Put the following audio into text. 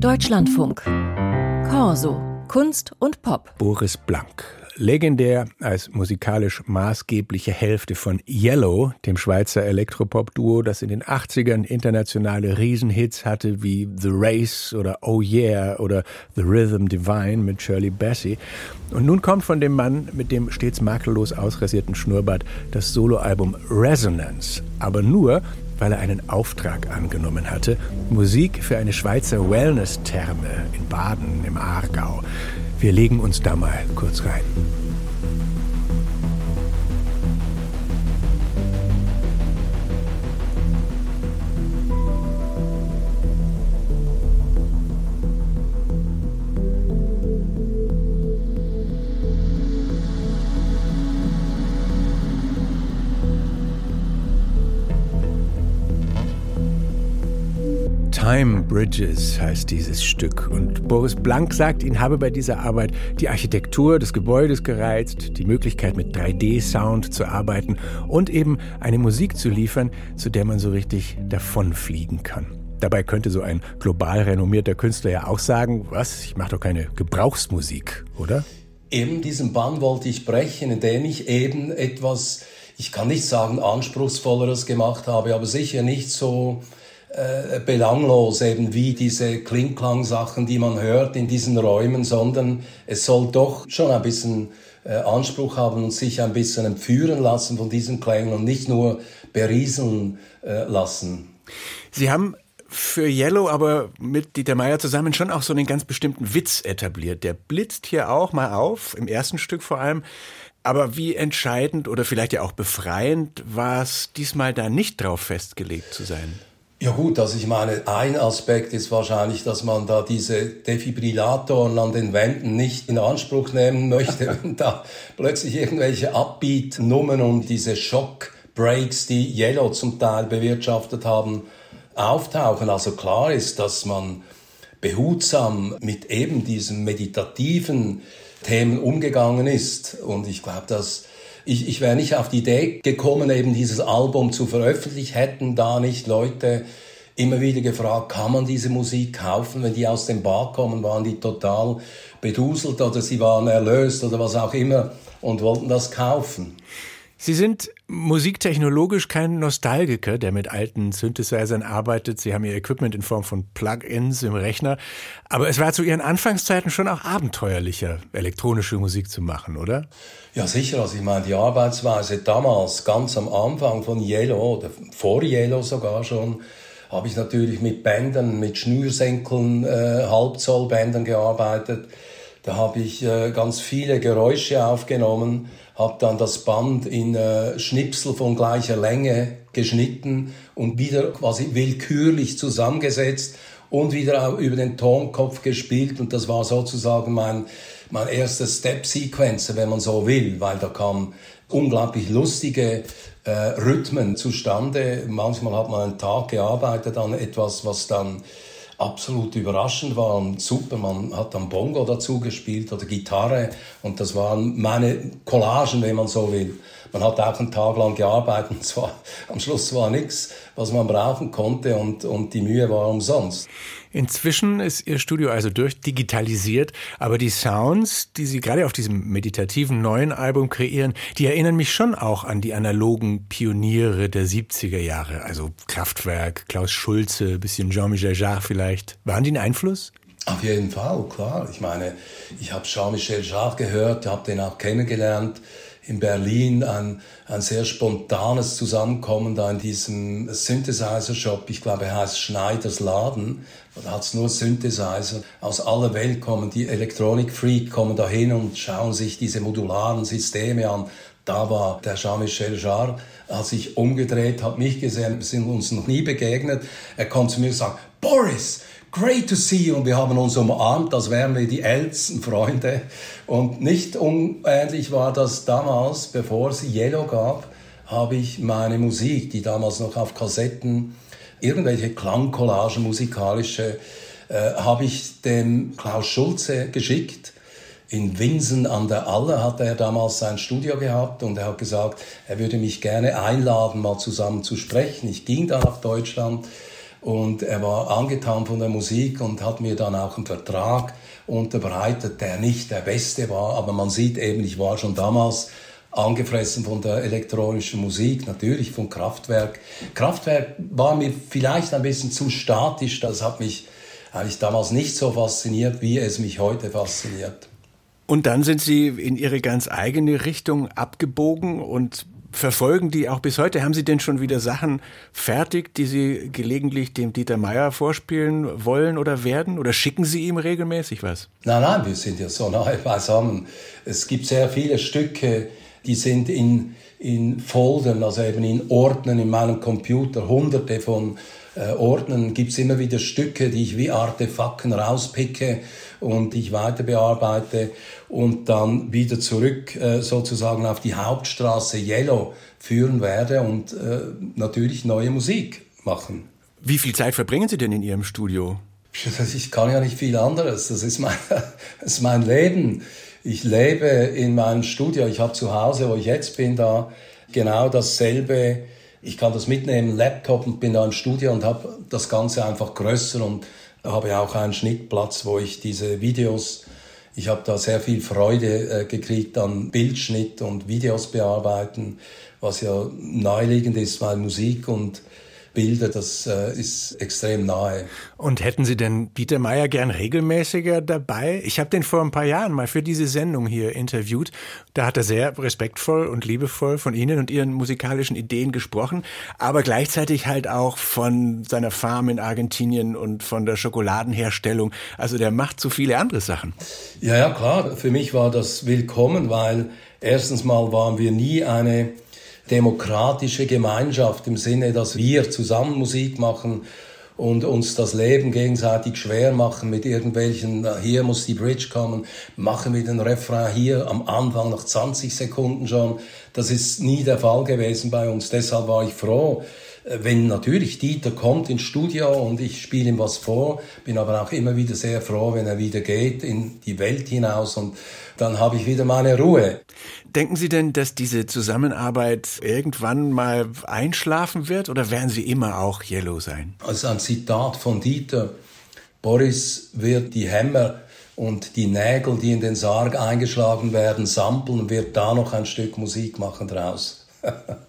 Deutschlandfunk. Corso. Kunst und Pop. Boris Blank. Legendär als musikalisch maßgebliche Hälfte von Yellow, dem Schweizer Elektropop-Duo, das in den 80ern internationale Riesenhits hatte wie The Race oder Oh Yeah oder The Rhythm Divine mit Shirley Bassey. Und nun kommt von dem Mann mit dem stets makellos ausrasierten Schnurrbart das Soloalbum Resonance. Aber nur, weil er einen Auftrag angenommen hatte, Musik für eine Schweizer Wellness-Therme in Baden im Aargau. Wir legen uns da mal kurz rein. Time Bridges heißt dieses Stück. Und Boris Blank sagt, ihn habe bei dieser Arbeit die Architektur des Gebäudes gereizt, die Möglichkeit mit 3D-Sound zu arbeiten und eben eine Musik zu liefern, zu der man so richtig davonfliegen kann. Dabei könnte so ein global renommierter Künstler ja auch sagen, was, ich mache doch keine Gebrauchsmusik, oder? Eben diesen Bann wollte ich brechen, indem ich eben etwas, ich kann nicht sagen anspruchsvolleres gemacht habe, aber sicher nicht so äh, belanglos, eben wie diese Klingklang-Sachen, die man hört in diesen Räumen, sondern es soll doch schon ein bisschen äh, Anspruch haben und sich ein bisschen entführen lassen von diesen Klängen und nicht nur berieseln äh, lassen. Sie haben für Yellow aber mit Dieter Meier zusammen schon auch so einen ganz bestimmten Witz etabliert. Der blitzt hier auch mal auf, im ersten Stück vor allem. Aber wie entscheidend oder vielleicht ja auch befreiend war es, diesmal da nicht drauf festgelegt zu sein? Ja gut, also ich meine, ein Aspekt ist wahrscheinlich, dass man da diese Defibrillatoren an den Wänden nicht in Anspruch nehmen möchte, wenn da plötzlich irgendwelche Upbeat-Nummern und diese Shock-Breaks, die Yellow zum Teil bewirtschaftet haben, auftauchen. Also klar ist, dass man behutsam mit eben diesen meditativen Themen umgegangen ist. Und ich glaube, dass ich, ich wäre nicht auf die Idee gekommen, eben dieses Album zu veröffentlichen, hätten da nicht Leute immer wieder gefragt, kann man diese Musik kaufen? Wenn die aus dem Bar kommen, waren die total beduselt oder sie waren erlöst oder was auch immer und wollten das kaufen. Sie sind musiktechnologisch kein Nostalgiker, der mit alten Synthesizern arbeitet. Sie haben Ihr Equipment in Form von Plugins im Rechner. Aber es war zu Ihren Anfangszeiten schon auch abenteuerlicher, elektronische Musik zu machen, oder? Ja, sicher. Also ich meine, die Arbeitsweise damals, ganz am Anfang von Yellow, oder vor Yellow sogar schon, habe ich natürlich mit Bändern, mit Schnürsenkeln, äh, Halbzollbändern gearbeitet. Da habe ich äh, ganz viele Geräusche aufgenommen habe dann das Band in äh, Schnipsel von gleicher Länge geschnitten und wieder quasi willkürlich zusammengesetzt und wieder über den Tonkopf gespielt und das war sozusagen mein, mein erster Step-Sequencer, wenn man so will, weil da kamen unglaublich lustige äh, Rhythmen zustande. Manchmal hat man einen Tag gearbeitet an etwas, was dann absolut überraschend war und super. Man hat dann Bongo dazu gespielt oder Gitarre und das waren meine Collagen, wenn man so will. Man hat auch einen Tag lang gearbeitet und zwar am Schluss war nichts, was man brauchen konnte und, und die Mühe war umsonst. Inzwischen ist Ihr Studio also durchdigitalisiert, aber die Sounds, die Sie gerade auf diesem meditativen neuen Album kreieren, die erinnern mich schon auch an die analogen Pioniere der 70er Jahre. Also Kraftwerk, Klaus Schulze, bisschen Jean-Michel Jarre vielleicht. Waren die ein Einfluss? Auf jeden Fall, klar. Ich meine, ich habe Jean-Michel Jarre gehört, habe den auch kennengelernt in Berlin ein, ein sehr spontanes Zusammenkommen da in diesem Synthesizer-Shop. Ich glaube, er heißt Schneiders Laden. Da hat es nur Synthesizer. Aus aller Welt kommen die Electronic-Freak, kommen da hin und schauen sich diese modularen Systeme an. Da war der Jean-Michel Jarre, hat sich umgedreht, hat mich gesehen, wir sind uns noch nie begegnet. Er konnte zu mir sagen, Boris, great to see you. Und wir haben uns umarmt, als wären wir die ältesten Freunde. Und nicht unähnlich war das damals, bevor es Yellow gab, habe ich meine Musik, die damals noch auf Kassetten, irgendwelche Klangcollagen musikalische, äh, habe ich dem Klaus Schulze geschickt. In Winsen an der Aller hatte er damals sein Studio gehabt und er hat gesagt, er würde mich gerne einladen, mal zusammen zu sprechen. Ich ging dann nach Deutschland und er war angetan von der Musik und hat mir dann auch einen Vertrag unterbreitet, der nicht der beste war, aber man sieht eben, ich war schon damals angefressen von der elektronischen Musik, natürlich von Kraftwerk. Kraftwerk war mir vielleicht ein bisschen zu statisch, das hat mich eigentlich damals nicht so fasziniert, wie es mich heute fasziniert. Und dann sind Sie in Ihre ganz eigene Richtung abgebogen und verfolgen die auch bis heute. Haben Sie denn schon wieder Sachen fertig, die Sie gelegentlich dem Dieter Meier vorspielen wollen oder werden? Oder schicken Sie ihm regelmäßig was? Nein, nein, wir sind ja so nahe beisammen. Es gibt sehr viele Stücke, die sind in, in Foldern, also eben in Ordnern in meinem Computer, hunderte von äh, Ordnern gibt es immer wieder Stücke, die ich wie Artefakten rauspicke und ich weiter bearbeite und dann wieder zurück äh, sozusagen auf die Hauptstraße Yellow führen werde und äh, natürlich neue Musik machen. Wie viel Zeit verbringen Sie denn in Ihrem Studio? Ich kann ja nicht viel anderes. Das ist mein, das ist mein Leben. Ich lebe in meinem Studio. Ich habe zu Hause, wo ich jetzt bin, da genau dasselbe. Ich kann das mitnehmen, Laptop und bin da im Studio und habe das Ganze einfach größer und habe auch einen Schnittplatz, wo ich diese Videos, ich habe da sehr viel Freude äh, gekriegt an Bildschnitt und Videos bearbeiten, was ja naheliegend ist, weil Musik und Bilder, das äh, ist extrem nahe. Und hätten Sie denn Peter Meyer gern regelmäßiger dabei? Ich habe den vor ein paar Jahren mal für diese Sendung hier interviewt. Da hat er sehr respektvoll und liebevoll von Ihnen und Ihren musikalischen Ideen gesprochen, aber gleichzeitig halt auch von seiner Farm in Argentinien und von der Schokoladenherstellung. Also der macht so viele andere Sachen. Ja, ja, klar. Für mich war das willkommen, weil erstens mal waren wir nie eine demokratische Gemeinschaft im Sinne, dass wir zusammen Musik machen und uns das Leben gegenseitig schwer machen mit irgendwelchen, hier muss die Bridge kommen, machen wir den Refrain hier am Anfang nach 20 Sekunden schon. Das ist nie der Fall gewesen bei uns. Deshalb war ich froh, wenn natürlich Dieter kommt ins Studio und ich spiele ihm was vor, bin aber auch immer wieder sehr froh, wenn er wieder geht in die Welt hinaus und dann habe ich wieder meine Ruhe. Denken Sie denn, dass diese Zusammenarbeit irgendwann mal einschlafen wird oder werden Sie immer auch Yellow sein? Also ein Zitat von Dieter. Boris wird die Hämmer und die Nägel, die in den Sarg eingeschlagen werden, sampeln und wird da noch ein Stück Musik machen draus.